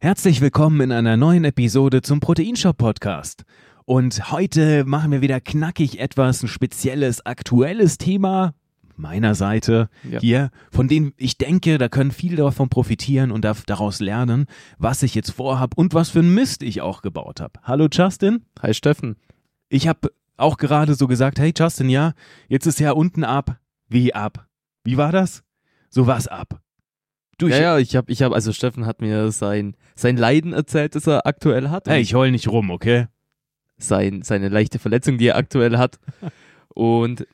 Herzlich willkommen in einer neuen Episode zum Proteinshop Podcast. Und heute machen wir wieder knackig etwas ein spezielles, aktuelles Thema meiner Seite Ja. hier, von dem ich denke, da können viele davon profitieren und darf daraus lernen, was ich jetzt vorhab und was für ein Mist ich auch gebaut habe. Hallo Justin. Hi Steffen. Ich habe auch gerade so gesagt, hey Justin, ja, jetzt ist ja unten ab. Wie ab? Wie war das? So was ab. Du, ich, Ja, ja, ich habe, ich hab, also Steffen hat mir sein, sein Leiden erzählt, das er aktuell hat. hey, ich heul nicht rum, okay? sein, seine leichte Verletzung, die er aktuell hat. Und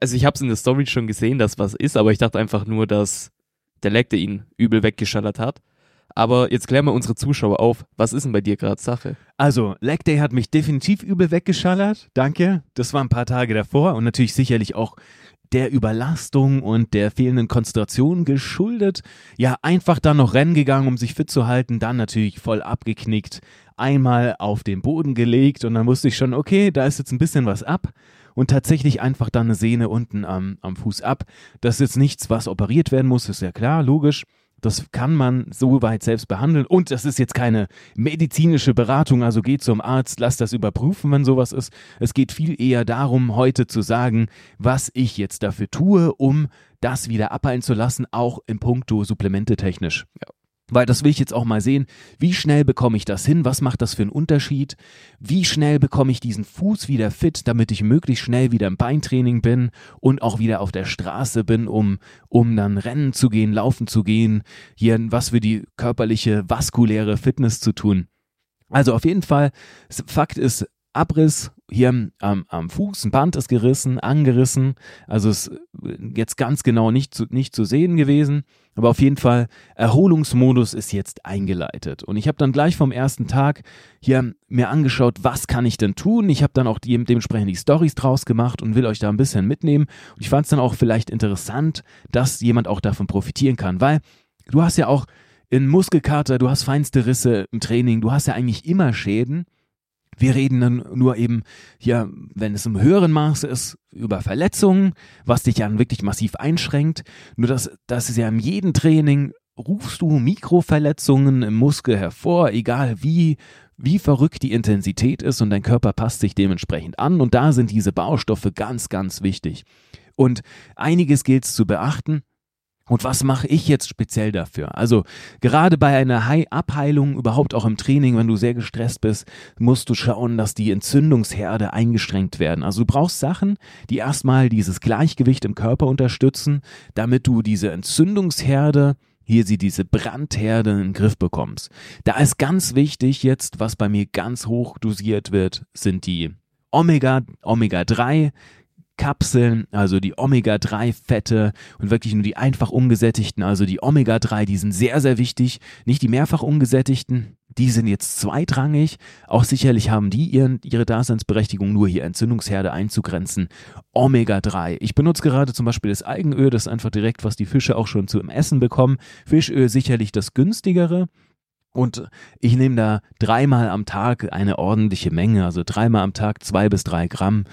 also ich habe es in der Story schon gesehen, dass was ist, aber ich dachte einfach nur, dass der Lekte ihn übel weggeschallert hat. Aber jetzt klären wir unsere Zuschauer auf. Was ist denn bei dir gerade Sache? Also, Leg Day hat mich definitiv übel weggeschallert. Danke. Das war ein paar Tage davor und natürlich sicherlich auch der Überlastung und der fehlenden Konzentration geschuldet. Ja, einfach dann noch rennen gegangen, um sich fit zu halten, dann natürlich voll abgeknickt, einmal auf den Boden gelegt und dann wusste ich schon, okay, da ist jetzt ein bisschen was ab und tatsächlich einfach dann eine Sehne unten am, am Fuß ab. Das ist jetzt nichts, was operiert werden muss, ist ja klar, logisch. Das kann man so weit selbst behandeln. Und das ist jetzt keine medizinische Beratung, also geht zum Arzt, lass das überprüfen, wenn sowas ist. Es geht viel eher darum, heute zu sagen, was ich jetzt dafür tue, um das wieder abheilen zu lassen, auch in puncto Supplemente technisch. Ja. Weil das will ich jetzt auch mal sehen. Wie schnell bekomme ich das hin? Was macht das für einen Unterschied? Wie schnell bekomme ich diesen Fuß wieder fit, damit ich möglichst schnell wieder im Beintraining bin und auch wieder auf der Straße bin, um, um dann rennen zu gehen, laufen zu gehen, hier was für die körperliche, vaskuläre Fitness zu tun. Also auf jeden Fall, Fakt ist, Abriss hier am, am Fuß, ein Band ist gerissen, angerissen, also ist jetzt ganz genau nicht zu, nicht zu sehen gewesen, aber auf jeden Fall Erholungsmodus ist jetzt eingeleitet. Und ich habe dann gleich vom ersten Tag hier mir angeschaut, was kann ich denn tun? Ich habe dann auch dementsprechend die Stories draus gemacht und will euch da ein bisschen mitnehmen. Und ich fand es dann auch vielleicht interessant, dass jemand auch davon profitieren kann, weil du hast ja auch in Muskelkater, du hast feinste Risse im Training, du hast ja eigentlich immer Schäden. Wir reden dann nur eben hier, wenn es im höheren Maße ist, über Verletzungen, was dich dann wirklich massiv einschränkt. Nur das, das ist ja in jedem Training, rufst du Mikroverletzungen im Muskel hervor, egal wie, wie verrückt die Intensität ist und dein Körper passt sich dementsprechend an. Und da sind diese Baustoffe ganz, ganz wichtig. Und einiges gilt es zu beachten. Und was mache ich jetzt speziell dafür? Also gerade bei einer High Abheilung, überhaupt auch im Training, wenn du sehr gestresst bist, musst du schauen, dass die Entzündungsherde eingeschränkt werden. Also du brauchst Sachen, die erstmal dieses Gleichgewicht im Körper unterstützen, damit du diese Entzündungsherde hier sie diese Brandherde in den Griff bekommst. Da ist ganz wichtig jetzt, was bei mir ganz hoch dosiert wird, sind die Omega, Omega-3 Kapseln, also die Omega-3-Fette und wirklich nur die einfach umgesättigten, also die Omega-3, die sind sehr, sehr wichtig. Nicht die mehrfach umgesättigten, die sind jetzt zweitrangig. Auch sicherlich haben die ihren, ihre Daseinsberechtigung, nur hier Entzündungsherde einzugrenzen. Omega-3. Ich benutze gerade zum Beispiel das Algenöl, das ist einfach direkt, was die Fische auch schon zum Essen bekommen. Fischöl sicherlich das günstigere. Und ich nehme da dreimal am Tag eine ordentliche Menge, also dreimal am Tag zwei bis drei Gramm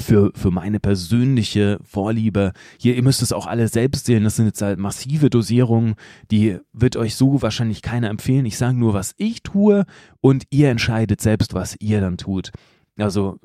für, für meine persönliche Vorliebe. Hier, ihr müsst es auch alle selbst sehen. Das sind jetzt halt massive Dosierungen. Die wird euch so wahrscheinlich keiner empfehlen. Ich sage nur, was ich tue und ihr entscheidet selbst, was ihr dann tut. Also,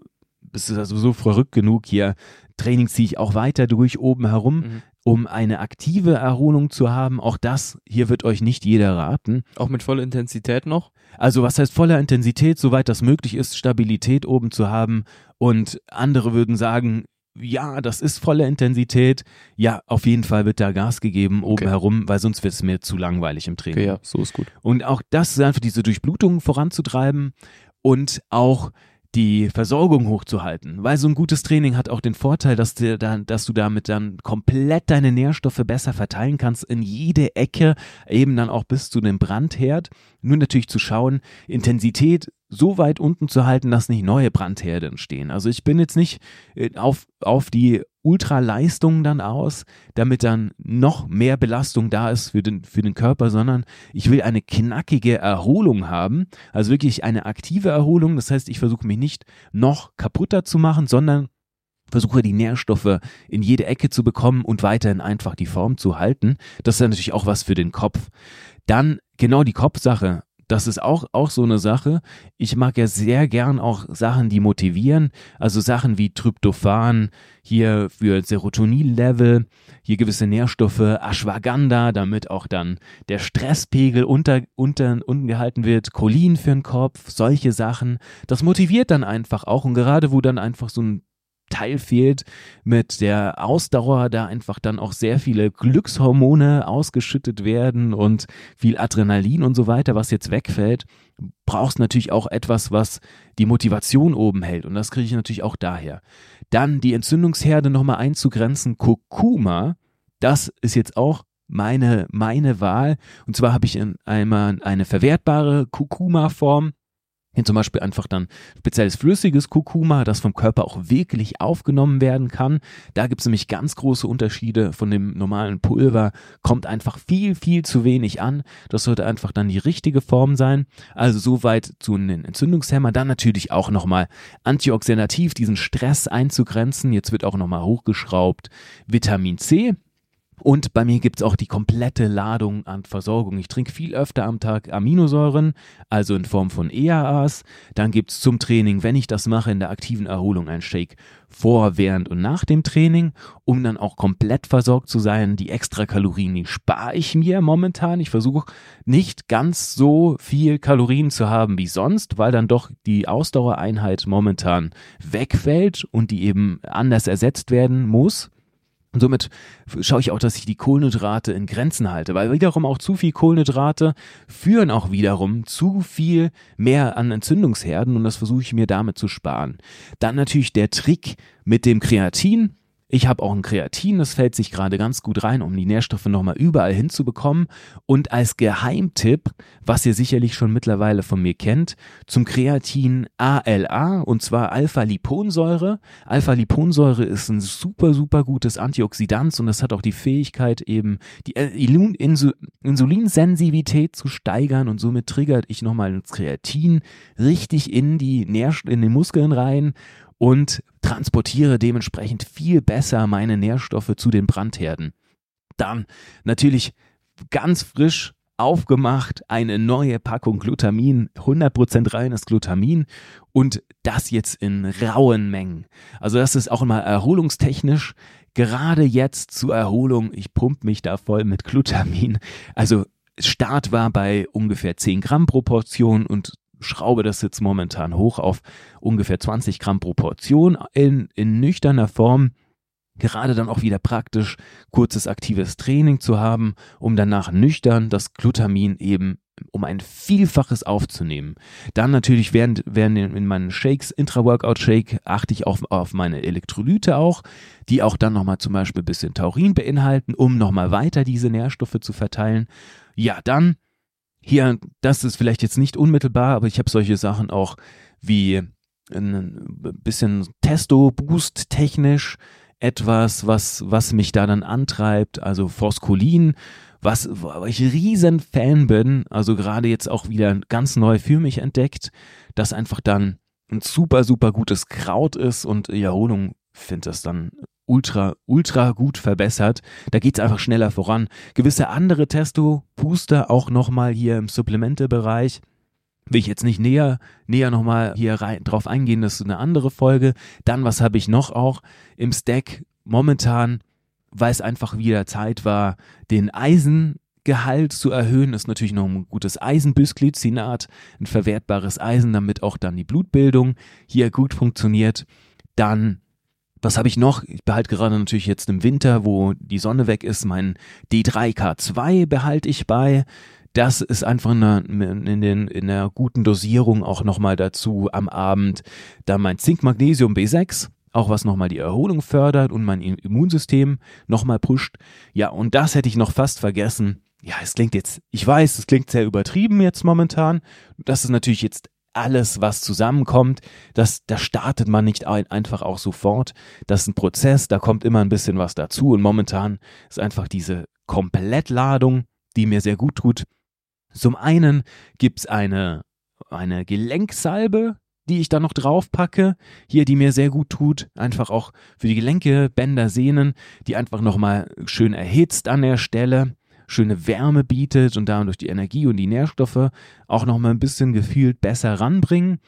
es ist also so verrückt genug hier. Training ziehe ich auch weiter durch oben herum, Mhm. Um eine aktive Erholung zu haben. Auch das hier wird euch nicht jeder raten. Auch mit voller Intensität noch? Also was heißt voller Intensität, soweit das möglich ist, Stabilität oben zu haben. Und andere würden sagen, ja, das ist volle Intensität. Ja, auf jeden Fall wird da Gas gegeben oben Okay. herum, weil sonst wird es mir zu langweilig im Training. Okay, ja, so ist gut. Und auch das ist einfach diese Durchblutung voranzutreiben und auch die Versorgung hochzuhalten. Weil so ein gutes Training hat auch den Vorteil, dass, dir dann, dass du damit dann komplett deine Nährstoffe besser verteilen kannst in jede Ecke, eben dann auch bis zu dem Brandherd. Nur natürlich zu schauen, Intensität so weit unten zu halten, dass nicht neue Brandherde entstehen. Also ich bin jetzt nicht äh, auf, auf die Ultraleistung dann aus, damit dann noch mehr Belastung da ist für den, für den Körper, sondern ich will eine knackige Erholung haben, also wirklich eine aktive Erholung. Das heißt, ich versuche mich nicht noch kaputter zu machen, sondern versuche die Nährstoffe in jede Ecke zu bekommen und weiterhin einfach die Form zu halten. Das ist natürlich auch was für den Kopf. Dann genau die Kopfsache. Das ist auch, auch so eine Sache. Ich mag ja sehr gern auch Sachen, die motivieren. Also Sachen wie Tryptophan, hier für Serotonin-Level, hier gewisse Nährstoffe, Ashwagandha, damit auch dann der Stresspegel unter, unter, unten gehalten wird, Cholin für den Kopf, solche Sachen. Das motiviert dann einfach auch. Und gerade wo dann einfach so ein Teil fehlt, mit der Ausdauer da einfach dann auch sehr viele Glückshormone ausgeschüttet werden und viel Adrenalin und so weiter, was jetzt wegfällt, brauchst natürlich auch etwas, was die Motivation oben hält. Und das kriege ich natürlich auch daher. Dann die Entzündungsherde nochmal einzugrenzen. Kurkuma, das ist jetzt auch meine, meine Wahl. Und zwar habe ich einmal eine verwertbare Kurkuma-Form hier zum Beispiel einfach dann spezielles flüssiges Kurkuma, das vom Körper auch wirklich aufgenommen werden kann. Da gibt es nämlich ganz große Unterschiede von dem normalen Pulver. Kommt einfach viel, viel zu wenig an. Das sollte einfach dann die richtige Form sein. Also soweit zu den Entzündungshemmer. Dann natürlich auch nochmal antioxidativ diesen Stress einzugrenzen. Jetzt wird auch nochmal hochgeschraubt. Vitamin C und bei mir gibt es auch die komplette Ladung an Versorgung. Ich trinke viel öfter am Tag Aminosäuren, also in Form von EAAs. Dann gibt es zum Training, wenn ich das mache, in der aktiven Erholung ein Shake vor, während und nach dem Training, um dann auch komplett versorgt zu sein. Die extra Kalorien, die spare ich mir momentan. Ich versuche nicht ganz so viel Kalorien zu haben wie sonst, weil dann doch die Ausdauereinheit momentan wegfällt und die eben anders ersetzt werden muss. Und somit schaue ich auch, dass ich die Kohlenhydrate in Grenzen halte, weil wiederum auch zu viel Kohlenhydrate führen auch wiederum zu viel mehr an Entzündungsherden und das versuche ich mir damit zu sparen. Dann natürlich der Trick mit dem Kreatin. Ich habe auch ein Kreatin, das fällt sich gerade ganz gut rein, um die Nährstoffe nochmal überall hinzubekommen. Und als Geheimtipp, was ihr sicherlich schon mittlerweile von mir kennt, zum Kreatin ALA und zwar Alpha-Liponsäure. Alpha-Liponsäure ist ein super, super gutes Antioxidant und das hat auch die Fähigkeit, eben die Insulinsensitivität zu steigern und somit triggert ich nochmal das Kreatin richtig in die Nährstoffe, in den Muskeln rein und transportiere dementsprechend viel besser meine Nährstoffe zu den Brandherden. Dann natürlich ganz frisch aufgemacht, eine neue Packung Glutamin, 100% reines Glutamin und das jetzt in rauen Mengen. Also das ist auch mal erholungstechnisch, gerade jetzt zur Erholung, ich pump mich da voll mit Glutamin. Also Start war bei ungefähr 10 Gramm pro Portion und schraube das jetzt momentan hoch auf ungefähr 20 Gramm pro Portion in, in nüchterner Form. Gerade dann auch wieder praktisch, kurzes aktives Training zu haben, um danach nüchtern das Glutamin eben um ein Vielfaches aufzunehmen. Dann natürlich während, während in meinen Shakes, Intra-Workout-Shake, achte ich auf, auf meine Elektrolyte auch, die auch dann nochmal zum Beispiel ein bisschen Taurin beinhalten, um nochmal weiter diese Nährstoffe zu verteilen. Ja, dann hier, das ist vielleicht jetzt nicht unmittelbar, aber ich habe solche Sachen auch wie ein bisschen Testo-Boost technisch, etwas, was, was mich da dann antreibt, also Phoskolin, was, wo ich riesen Fan bin, also gerade jetzt auch wieder ganz neu für mich entdeckt, das einfach dann ein super, super gutes Kraut ist und Erholung finde das dann ultra, ultra gut verbessert. Da geht es einfach schneller voran. Gewisse andere Testo-Booster auch nochmal hier im Supplemente-Bereich. Will ich jetzt nicht näher, näher nochmal hier rein, drauf eingehen, das ist eine andere Folge. Dann, was habe ich noch auch im Stack momentan, weil es einfach wieder Zeit war, den Eisengehalt zu erhöhen, ist natürlich noch ein gutes Eisenbisglycinat, ein verwertbares Eisen, damit auch dann die Blutbildung hier gut funktioniert. Dann was habe ich noch? Ich behalte gerade natürlich jetzt im Winter, wo die Sonne weg ist, mein D3K2 behalte ich bei. Das ist einfach in der, in, den, in der guten Dosierung auch nochmal dazu am Abend. Dann mein Zink-Magnesium B6, auch was nochmal die Erholung fördert und mein Immunsystem nochmal pusht. Ja, und das hätte ich noch fast vergessen. Ja, es klingt jetzt, ich weiß, es klingt sehr übertrieben jetzt momentan. Das ist natürlich jetzt alles, was zusammenkommt, das, da startet man nicht ein, einfach auch sofort. Das ist ein Prozess, da kommt immer ein bisschen was dazu und momentan ist einfach diese Komplettladung, die mir sehr gut tut. Zum einen gibt's eine, eine Gelenksalbe, die ich da noch drauf packe, hier, die mir sehr gut tut, einfach auch für die Gelenke, Bänder, Sehnen, die einfach nochmal schön erhitzt an der Stelle schöne Wärme bietet und dadurch die Energie und die Nährstoffe auch nochmal ein bisschen gefühlt besser ranbringen.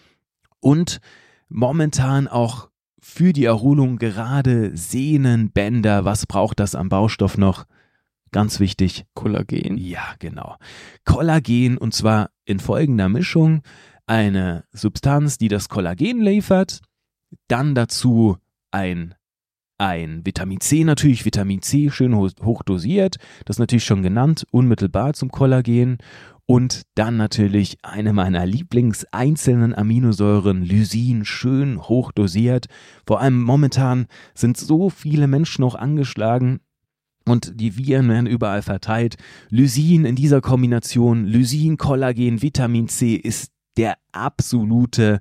Und momentan auch für die Erholung gerade Sehnen, Bänder, was braucht das am Baustoff noch? Ganz wichtig. Kollagen. Ja, genau. Kollagen und zwar in folgender Mischung. Eine Substanz, die das Kollagen liefert, dann dazu ein ein Vitamin C natürlich, Vitamin C schön hoch dosiert, das natürlich schon genannt, unmittelbar zum Kollagen und dann natürlich eine meiner Lieblingseinzelnen Aminosäuren, Lysin, schön hoch dosiert. Vor allem momentan sind so viele Menschen noch angeschlagen und die Viren werden überall verteilt. Lysin in dieser Kombination, Lysin, Kollagen, Vitamin C ist der absolute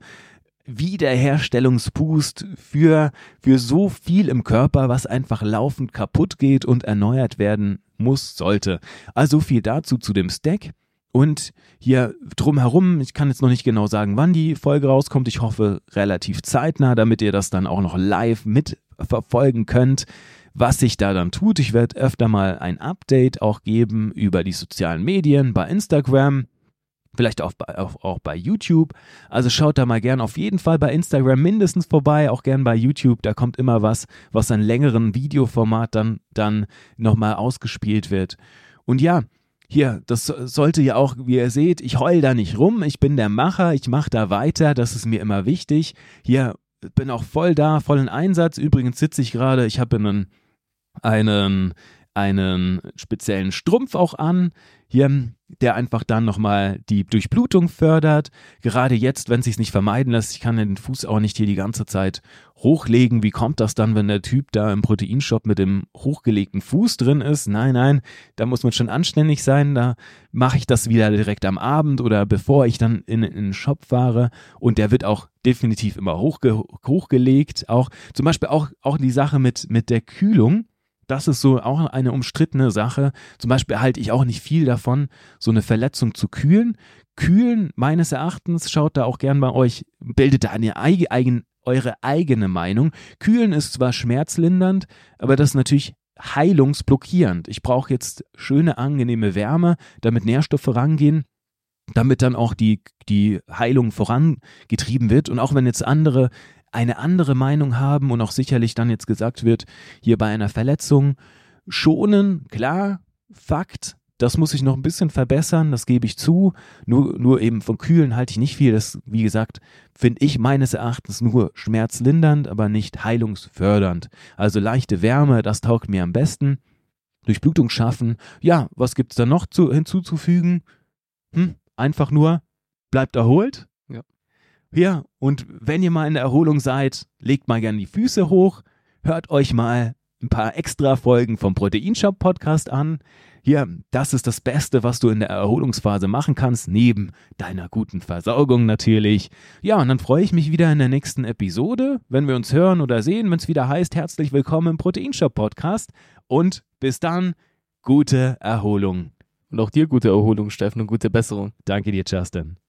Wiederherstellungsboost für, für so viel im Körper, was einfach laufend kaputt geht und erneuert werden muss, sollte. Also viel dazu zu dem Stack. Und hier drumherum, ich kann jetzt noch nicht genau sagen, wann die Folge rauskommt. Ich hoffe relativ zeitnah, damit ihr das dann auch noch live mitverfolgen könnt, was sich da dann tut. Ich werde öfter mal ein Update auch geben über die sozialen Medien bei Instagram vielleicht auch bei, auch, auch bei YouTube. Also schaut da mal gern auf jeden Fall bei Instagram mindestens vorbei, auch gern bei YouTube. Da kommt immer was, was ein längeren Videoformat dann, dann nochmal ausgespielt wird. Und ja, hier, das sollte ja auch, wie ihr seht, ich heul da nicht rum, ich bin der Macher, ich mache da weiter, das ist mir immer wichtig. Hier bin auch voll da, voll in Einsatz. Übrigens sitze ich gerade, ich habe einen, einen, einen speziellen Strumpf auch an. Hier der einfach dann nochmal die Durchblutung fördert. Gerade jetzt, wenn es sich nicht vermeiden lässt, ich kann den Fuß auch nicht hier die ganze Zeit hochlegen. Wie kommt das dann, wenn der Typ da im Proteinshop mit dem hochgelegten Fuß drin ist? Nein, nein, da muss man schon anständig sein. Da mache ich das wieder direkt am Abend oder bevor ich dann in, in den Shop fahre. Und der wird auch definitiv immer hochge hochgelegt. Auch zum Beispiel auch, auch die Sache mit, mit der Kühlung das ist so auch eine umstrittene Sache. Zum Beispiel halte ich auch nicht viel davon, so eine Verletzung zu kühlen. Kühlen, meines Erachtens, schaut da auch gern bei euch, bildet da eine eigen, eure eigene Meinung. Kühlen ist zwar schmerzlindernd, aber das ist natürlich heilungsblockierend. Ich brauche jetzt schöne, angenehme Wärme, damit Nährstoffe rangehen damit dann auch die, die Heilung vorangetrieben wird. Und auch wenn jetzt andere eine andere Meinung haben und auch sicherlich dann jetzt gesagt wird, hier bei einer Verletzung schonen, klar, Fakt, das muss ich noch ein bisschen verbessern, das gebe ich zu. Nur, nur eben von Kühlen halte ich nicht viel. Das, wie gesagt, finde ich meines Erachtens nur schmerzlindernd, aber nicht heilungsfördernd. Also leichte Wärme, das taugt mir am besten. Durchblutung schaffen. Ja, was gibt es da noch zu, hinzuzufügen? Hm, einfach nur, bleibt erholt, ja, und wenn ihr mal in der Erholung seid, legt mal gerne die Füße hoch, hört euch mal ein paar extra Folgen vom Proteinshop Podcast an. Hier, das ist das Beste, was du in der Erholungsphase machen kannst, neben deiner guten Versorgung natürlich. Ja, und dann freue ich mich wieder in der nächsten Episode, wenn wir uns hören oder sehen, wenn es wieder heißt, herzlich willkommen im Proteinshop Podcast. Und bis dann, gute Erholung. Und auch dir gute Erholung, Steffen, und gute Besserung. Danke dir, Justin.